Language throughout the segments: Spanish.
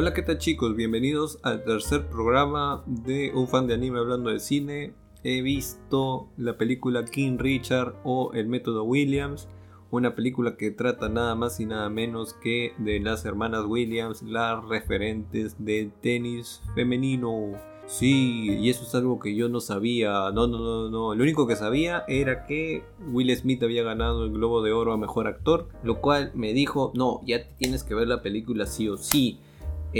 Hola, ¿qué tal chicos? Bienvenidos al tercer programa de un fan de anime hablando de cine. He visto la película King Richard o El método Williams, una película que trata nada más y nada menos que de las hermanas Williams, las referentes del tenis femenino. Sí, y eso es algo que yo no sabía. No, no, no, no. Lo único que sabía era que Will Smith había ganado el Globo de Oro a Mejor Actor, lo cual me dijo, no, ya tienes que ver la película sí o sí.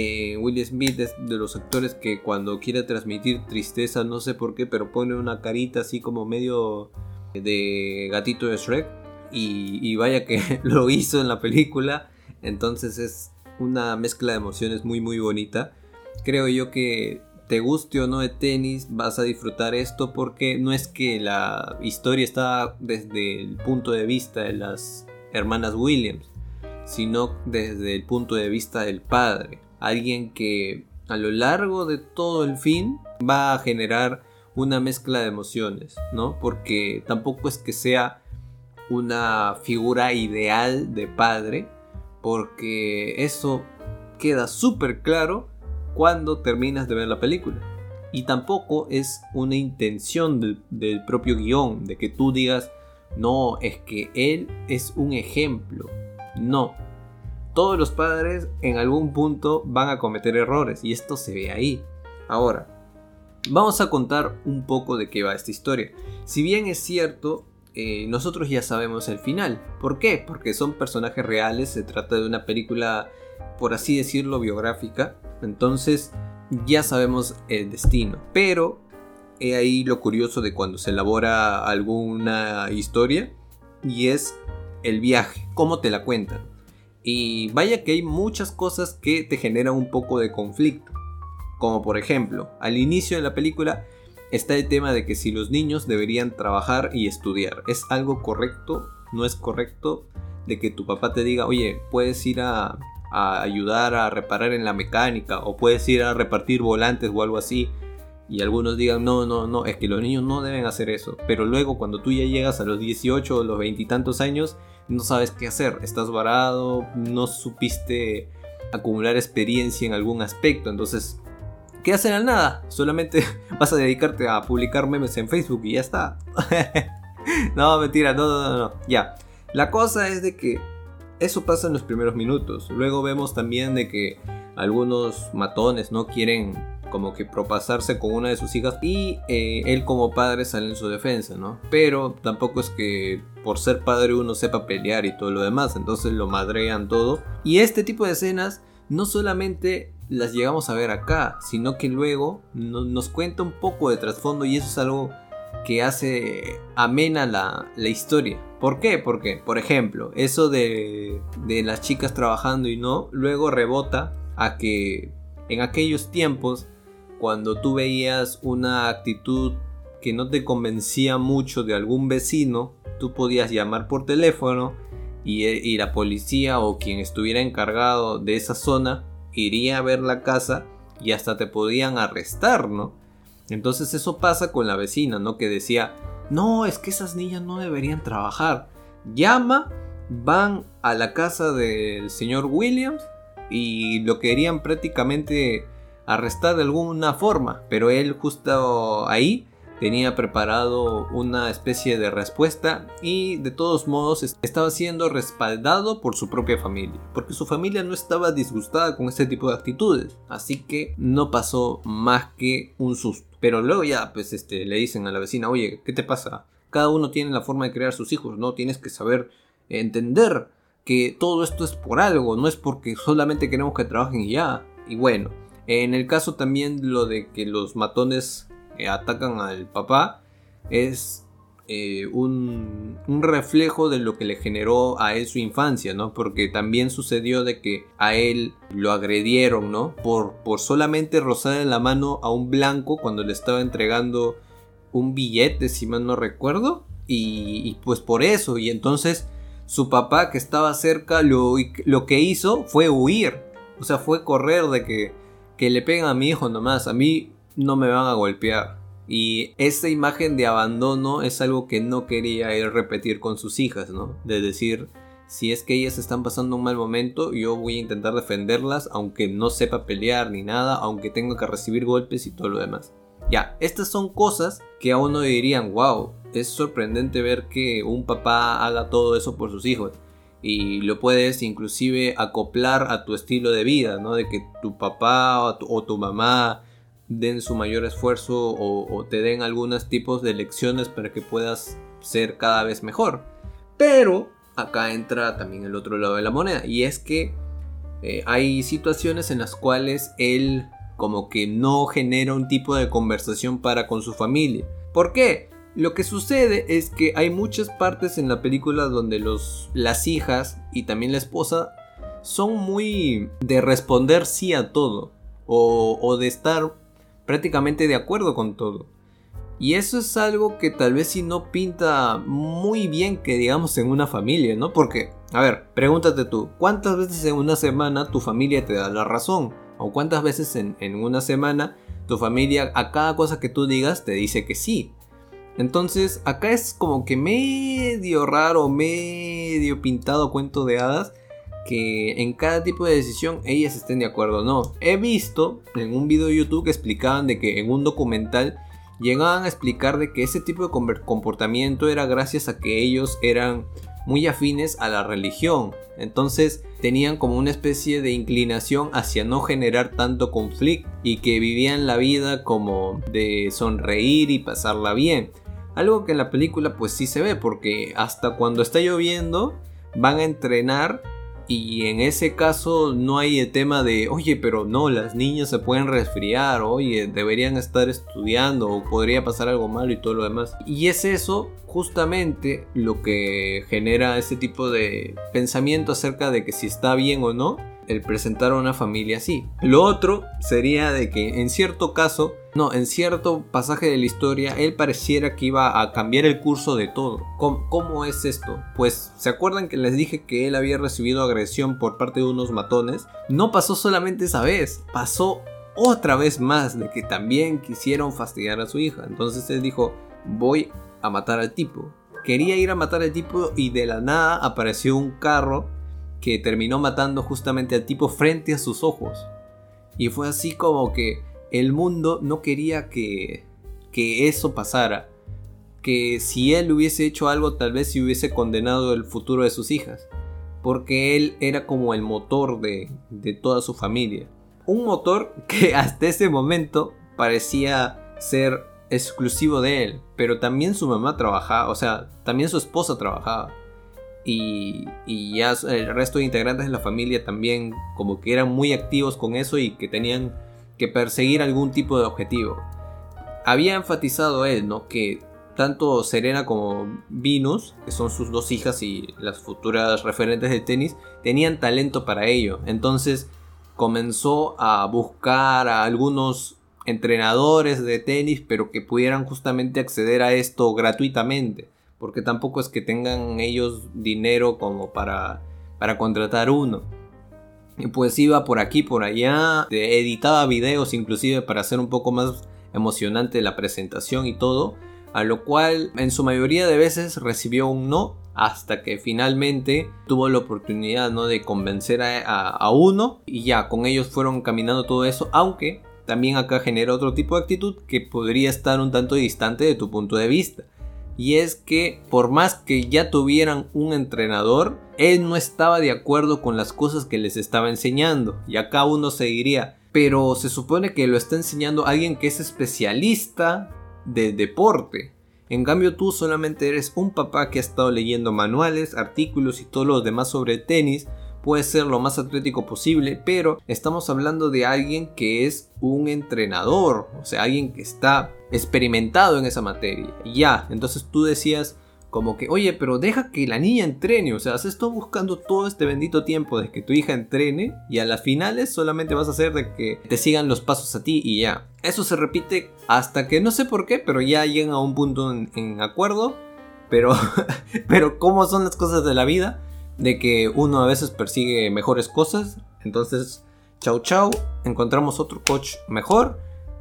Eh, Will Smith es de los actores que cuando quiere transmitir tristeza, no sé por qué, pero pone una carita así como medio de gatito de Shrek. Y, vaya que lo hizo en la película. Entonces es una mezcla de emociones muy muy bonita. Creo yo que te guste o no de tenis, vas a disfrutar esto porque no es que la historia está desde el punto de vista de las hermanas Williams, sino desde el punto de vista del padre alguien que a lo largo de todo el fin va a generar una mezcla de emociones, ¿no? Porque tampoco es que sea una figura ideal de padre, porque eso queda súper claro cuando terminas de ver la película. Y tampoco es una intención del, del propio guion, de que tú digas, no, es que él es un ejemplo. No, todos los padres en algún punto van a cometer errores y esto se ve ahí. Ahora, vamos a contar un poco de qué va esta historia. Si bien es cierto, eh, nosotros ya sabemos el final. ¿Por qué? Porque son personajes reales, se trata de una película, por así decirlo, biográfica. Entonces, ya sabemos el destino. Pero, he ahí lo curioso de cuando se elabora alguna historia, y es el viaje, cómo te la cuentan. Y vaya que hay muchas cosas que te generan un poco de conflicto. Como por ejemplo, al inicio de la película está el tema de que si los niños deberían trabajar y estudiar. ¿Es algo correcto? ¿No es correcto? De que tu papá te diga, oye, puedes ir a, ayudar a reparar en la mecánica o puedes ir a repartir volantes o algo así. Y algunos digan, no, no, no, es que los niños no deben hacer eso. Pero luego cuando tú ya llegas a los 18 o los veintitantos años, no sabes qué hacer, estás varado, no supiste acumular experiencia en algún aspecto, entonces, ¿qué hacer al nada? Solamente vas a dedicarte a publicar memes en Facebook y ya está. no, mentira, no, no, no, no, ya. La cosa es de que eso pasa en los primeros minutos, luego vemos también de que algunos matones no quieren como que propasarse con una de sus hijas y eh, él como padre sale en su defensa, ¿no? Pero tampoco es que por ser padre uno sepa pelear y todo lo demás, entonces lo madrean todo. Y este tipo de escenas no solamente las llegamos a ver acá, sino que luego nos cuenta un poco de trasfondo y eso es algo que hace amena la, la, historia. ¿Por qué? Porque, por ejemplo, eso de, de las chicas trabajando y no, luego rebota a que en aquellos tiempos cuando tú veías una actitud que no te convencía mucho de algún vecino, tú podías llamar por teléfono y, la policía o quien estuviera encargado de esa zona iría a ver la casa y hasta te podían arrestar, ¿no? Entonces eso pasa con la vecina, ¿no? Que decía, no, es que esas niñas no deberían trabajar. Llama, van a la casa del señor Williams y lo querían prácticamente arrestar de alguna forma, pero él justo ahí tenía preparado una especie de respuesta y de todos modos estaba siendo respaldado por su propia familia, porque su familia no estaba disgustada con este tipo de actitudes, así que no pasó más que un susto. Pero luego ya pues este le dicen a la vecina, "Oye, ¿qué te pasa? Cada uno tiene la forma de crear sus hijos, ¿no? Tienes que saber entender que todo esto es por algo, no es porque solamente queremos que trabajen y ya." Y bueno, en el caso también lo de que los matones eh, atacan al papá es eh, un, reflejo de lo que le generó a él su infancia, ¿no? Porque también sucedió de que a él lo agredieron, ¿no? Por, por solamente rozar en la mano a un blanco cuando le estaba entregando un billete, si mal no recuerdo. Y, y pues por eso, y entonces su papá que estaba cerca lo, lo que hizo fue huir. O sea, fue correr de que que le pegan a mi hijo nomás, a mí no me van a golpear. Y esa imagen de abandono es algo que no quería él repetir con sus hijas, ¿no? De decir, si es que ellas están pasando un mal momento, yo voy a intentar defenderlas, aunque no sepa pelear ni nada, aunque tenga que recibir golpes y todo lo demás. Ya, estas son cosas que a uno dirían, wow, es sorprendente ver que un papá haga todo eso por sus hijos. Y lo puedes inclusive acoplar a tu estilo de vida, ¿no? De que tu papá o tu, mamá den su mayor esfuerzo o, te den algunos tipos de lecciones para que puedas ser cada vez mejor. Pero acá entra también el otro lado de la moneda. Y es que eh, hay situaciones en las cuales él como que no genera un tipo de conversación para con su familia. ¿Por qué? Lo que sucede es que hay muchas partes en la película donde los, las hijas y también la esposa son muy de responder sí a todo o, o de estar prácticamente de acuerdo con todo. Y eso es algo que tal vez si no pinta muy bien que digamos en una familia, ¿no? Porque, a ver, pregúntate tú, ¿cuántas veces en una semana tu familia te da la razón? ¿O cuántas veces en, una semana tu familia a cada cosa que tú digas te dice que sí? Entonces, acá es como que medio raro, medio pintado cuento de hadas que en cada tipo de decisión ellas estén de acuerdo o no. He visto en un video de YouTube que explicaban de que en un documental llegaban a explicar de que ese tipo de comportamiento era gracias a que ellos eran muy afines a la religión. Entonces tenían como una especie de inclinación hacia no generar tanto conflicto y que vivían la vida como de sonreír y pasarla bien. Algo que en la película pues sí se ve porque hasta cuando está lloviendo van a entrenar y en ese caso no hay el tema de, oye, pero no, las niñas se pueden resfriar, oye, deberían estar estudiando o podría pasar algo malo y todo lo demás. Y es eso justamente lo que genera ese tipo de pensamiento acerca de que si está bien o no el presentar a una familia así. Lo otro sería de que en cierto caso, no, en cierto pasaje de la historia, él pareciera que iba a cambiar el curso de todo. ¿Cómo, es esto? Pues, ¿se acuerdan que les dije que él había recibido agresión por parte de unos matones? No pasó solamente esa vez, pasó otra vez más de que también quisieron fastidiar a su hija. Entonces él dijo, voy a matar al tipo. Quería ir a matar al tipo y de la nada apareció un carro que terminó matando justamente al tipo frente a sus ojos. Y fue así como que el mundo no quería que, que eso pasara. Que si él hubiese hecho algo tal vez se hubiese condenado el futuro de sus hijas. Porque él era como el motor de, de toda su familia. Un motor que hasta ese momento parecía ser exclusivo de él. Pero también su mamá trabajaba, o sea, también su esposa trabajaba y, ya el resto de integrantes de la familia también como que eran muy activos con eso y que tenían que perseguir algún tipo de objetivo. Había enfatizado él, ¿no? Que tanto Serena como Venus, que son sus dos hijas y las futuras referentes de tenis, tenían talento para ello. Entonces comenzó a buscar a algunos entrenadores de tenis, pero que pudieran justamente acceder a esto gratuitamente porque tampoco es que tengan ellos dinero como para, para contratar uno. Y pues iba por aquí, por allá, editaba videos inclusive para hacer un poco más emocionante la presentación y todo, a lo cual en su mayoría de veces recibió un no, hasta que finalmente tuvo la oportunidad ¿no? de convencer a, a uno y ya con ellos fueron caminando todo eso, aunque también acá genera otro tipo de actitud que podría estar un tanto distante de tu punto de vista y es que por más que ya tuvieran un entrenador, él no estaba de acuerdo con las cosas que les estaba enseñando. Y acá uno se diría, pero se supone que lo está enseñando alguien que es especialista de deporte. En cambio tú solamente eres un papá que ha estado leyendo manuales, artículos y todo lo demás sobre tenis puede ser lo más atlético posible, pero estamos hablando de alguien que es un entrenador, o sea, alguien que está experimentado en esa materia. Ya, entonces tú decías como que, oye, pero deja que la niña entrene, o sea, has estado buscando todo este bendito tiempo de que tu hija entrene y a las finales solamente vas a hacer de que te sigan los pasos a ti y ya. Eso se repite hasta que no sé por qué, pero ya llegan a un punto en, en acuerdo, pero, pero ¿cómo son las cosas de la vida? de que uno a veces persigue mejores cosas. Entonces, chau chau, encontramos otro coach mejor.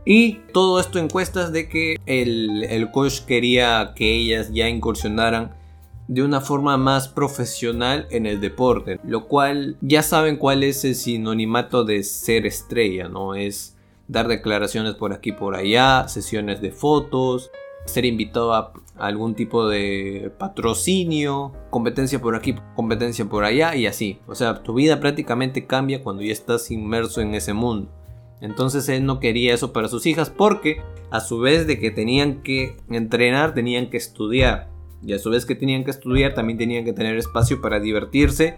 Y todo esto encuestas de que el, el coach quería que ellas ya incursionaran de una forma más profesional en el deporte, lo cual ya saben cuál es el sinonimato de ser estrella, ¿no? Es dar declaraciones por aquí por allá, sesiones de fotos, ser invitado a algún tipo de patrocinio, competencia por aquí, competencia por allá y así. O sea, tu vida prácticamente cambia cuando ya estás inmerso en ese mundo. Entonces él no quería eso para sus hijas porque a su vez de que tenían que entrenar, tenían que estudiar. Y a su vez que tenían que estudiar, también tenían que tener espacio para divertirse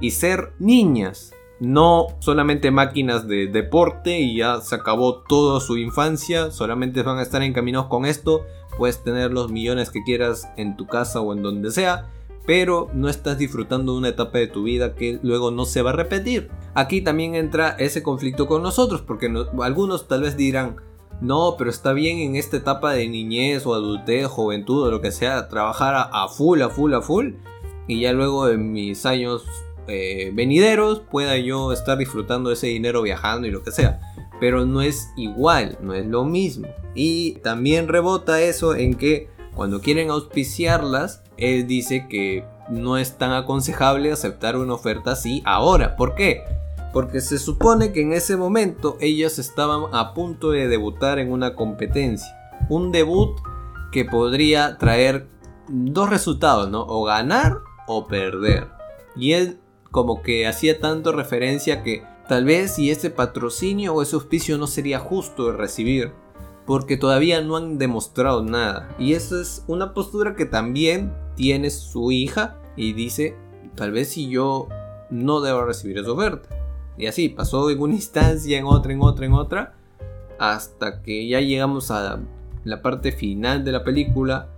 y ser niñas. No solamente máquinas de deporte y ya se acabó toda su infancia, solamente van a estar encaminados con esto. Puedes tener los millones que quieras en tu casa o en donde sea, pero no estás disfrutando una etapa de tu vida que luego no se va a repetir. Aquí también entra ese conflicto con nosotros, porque algunos tal vez dirán, no, pero está bien en esta etapa de niñez o adultez, juventud o lo que sea, trabajar a, a full, a full, a full, y ya luego en mis años eh, venideros pueda yo estar disfrutando ese dinero viajando y lo que sea. Pero no es igual, no es lo mismo. Y también rebota eso en que cuando quieren auspiciarlas, él dice que no es tan aconsejable aceptar una oferta así ahora. ¿Por qué? Porque se supone que en ese momento ellas estaban a punto de debutar en una competencia. Un debut que podría traer dos resultados, ¿no? O ganar o perder. Y él como que hacía tanto referencia que tal vez si ese patrocinio o ese auspicio no sería justo de recibir, porque todavía no han demostrado nada. Y esa es una postura que también tiene su hija y dice, tal vez si yo no debo recibir esa oferta. Y así pasó en una instancia, en otra, en otra, en otra, hasta que ya llegamos a la parte final de la película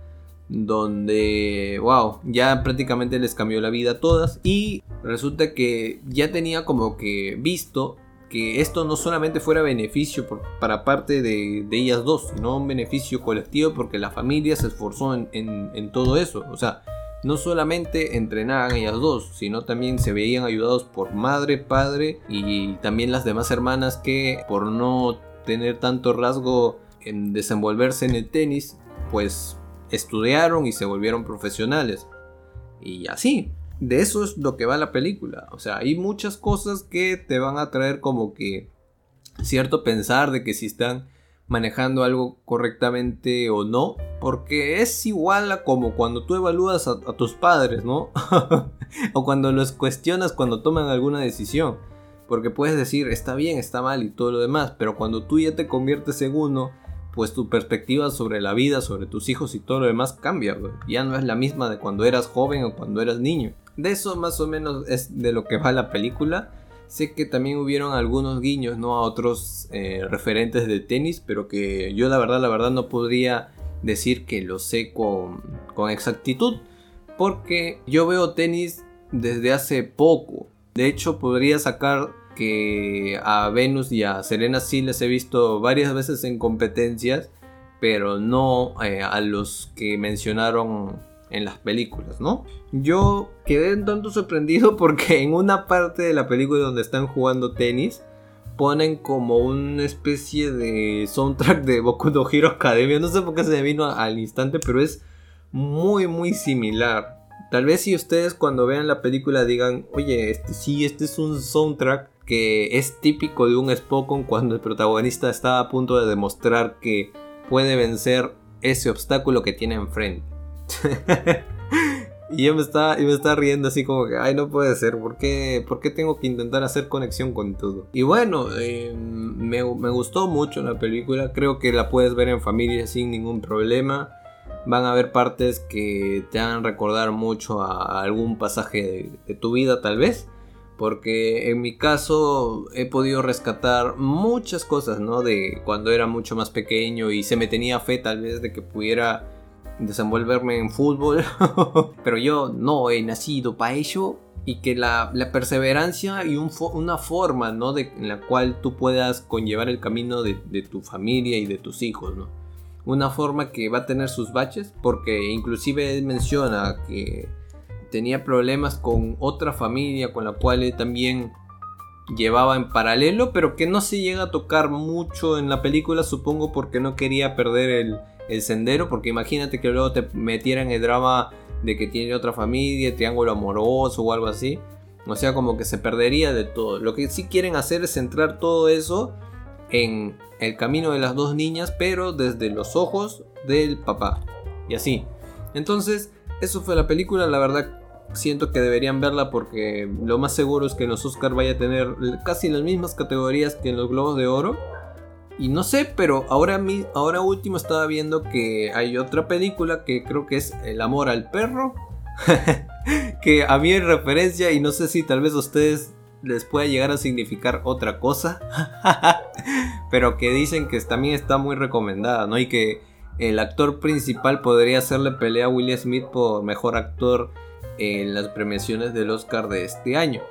donde, wow, ya prácticamente les cambió la vida a todas y resulta que ya tenía como que visto que esto no solamente fuera beneficio para parte de, ellas dos, sino un beneficio colectivo porque la familia se esforzó en, todo eso. O sea, no solamente entrenaban ellas dos, sino también se veían ayudados por madre, padre y también las demás hermanas que por no tener tanto rasgo en desenvolverse en el tenis, pues estudiaron y se volvieron profesionales. Y así, de eso es lo que va la película. O sea, hay muchas cosas que te van a traer como que cierto pensar de que si están manejando algo correctamente o no. Porque es igual a como cuando tú evalúas a, tus padres, ¿no? o cuando los cuestionas cuando toman alguna decisión. Porque puedes decir, está bien, está mal y todo lo demás. Pero cuando tú ya te conviertes en uno pues tu perspectiva sobre la vida, sobre tus hijos y todo lo demás cambia, Ya no es la misma de cuando eras joven o cuando eras niño. De eso más o menos es de lo que va la película. Sé que también hubieron algunos guiños, ¿no? A otros eh, referentes de tenis, pero que yo la verdad, la verdad no podría decir que lo sé con, con exactitud. Porque yo veo tenis desde hace poco. De hecho, podría sacar que a Venus y a Serena sí les he visto varias veces en competencias, pero no eh, a los que mencionaron en las películas, ¿no? Yo quedé un tanto sorprendido porque en una parte de la película donde están jugando tenis, ponen como una especie de soundtrack de Boku no Hero Academia. No sé por qué se me vino al instante, pero es muy, muy similar. Tal vez si ustedes cuando vean la película digan, oye, este, sí, este es un soundtrack que es típico de un Spokon cuando el protagonista está a punto de demostrar que puede vencer ese obstáculo que tiene enfrente. y yo me estaba, me estaba riendo así como que, ay, no puede ser, ¿por qué, ¿por qué tengo que intentar hacer conexión con todo? Y bueno, em, me, me gustó mucho la película, creo que la puedes ver en familia sin ningún problema van a haber partes que te hagan recordar mucho a algún pasaje de, tu vida tal vez. Porque en mi caso he podido rescatar muchas cosas, ¿no? De cuando era mucho más pequeño y se me tenía fe tal vez de que pudiera desenvolverme en fútbol. Pero yo no he nacido para ello. Y que la, perseverancia y una forma, ¿no? De, en la cual tú puedas conllevar el camino de, tu familia y de tus hijos, ¿no? Una forma que va a tener sus baches. Porque inclusive él menciona que tenía problemas con otra familia con la cual él también llevaba en paralelo, pero que no se llega a tocar mucho en la película, supongo porque no quería perder el, sendero, porque imagínate que luego te metieran el drama de que tiene otra familia, triángulo amoroso o algo así. O sea, como que se perdería de todo. Lo que sí quieren hacer es centrar todo eso en el camino de las dos niñas, pero desde los ojos del papá. Y así. Entonces, eso fue la película. La verdad, siento que deberían verla porque lo más seguro es que en los Oscars vaya a tener casi las mismas categorías que en los Globos de Oro. Y no sé, pero ahora, ahora último estaba viendo que hay otra película que creo que es El amor al perro. que a mí en referencia y no sé si tal vez a ustedes les pueda llegar a significar otra cosa. pero que dicen que también está muy recomendada, ¿no? Y que el actor principal podría hacerle pelea a Will Smith por mejor actor en las premiaciones del Oscar de este año.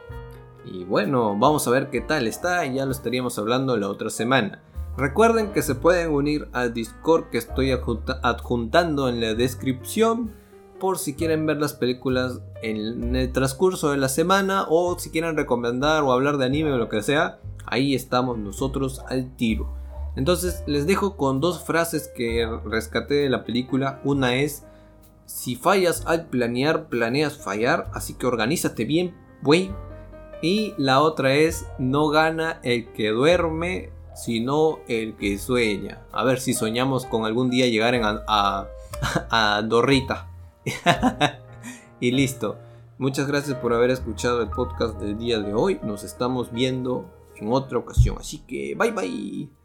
Y bueno, vamos a ver qué tal está y ya lo estaríamos hablando la otra semana. Recuerden que se pueden unir al Discord que estoy adjuntando en la descripción por si quieren ver las películas en el transcurso de la semana o si quieren recomendar o hablar de anime o lo que sea, ahí estamos nosotros al tiro. Entonces les dejo con dos frases que rescaté de la película. Una es, si fallas al planear, planeas fallar, así que organízate bien, güey. Y la otra es, no gana el que duerme, sino el que sueña. A ver si soñamos con algún día llegar a, a, Dorrita. y listo. Muchas gracias por haber escuchado el podcast del día de hoy. Nos estamos viendo en otra ocasión. Así que bye bye.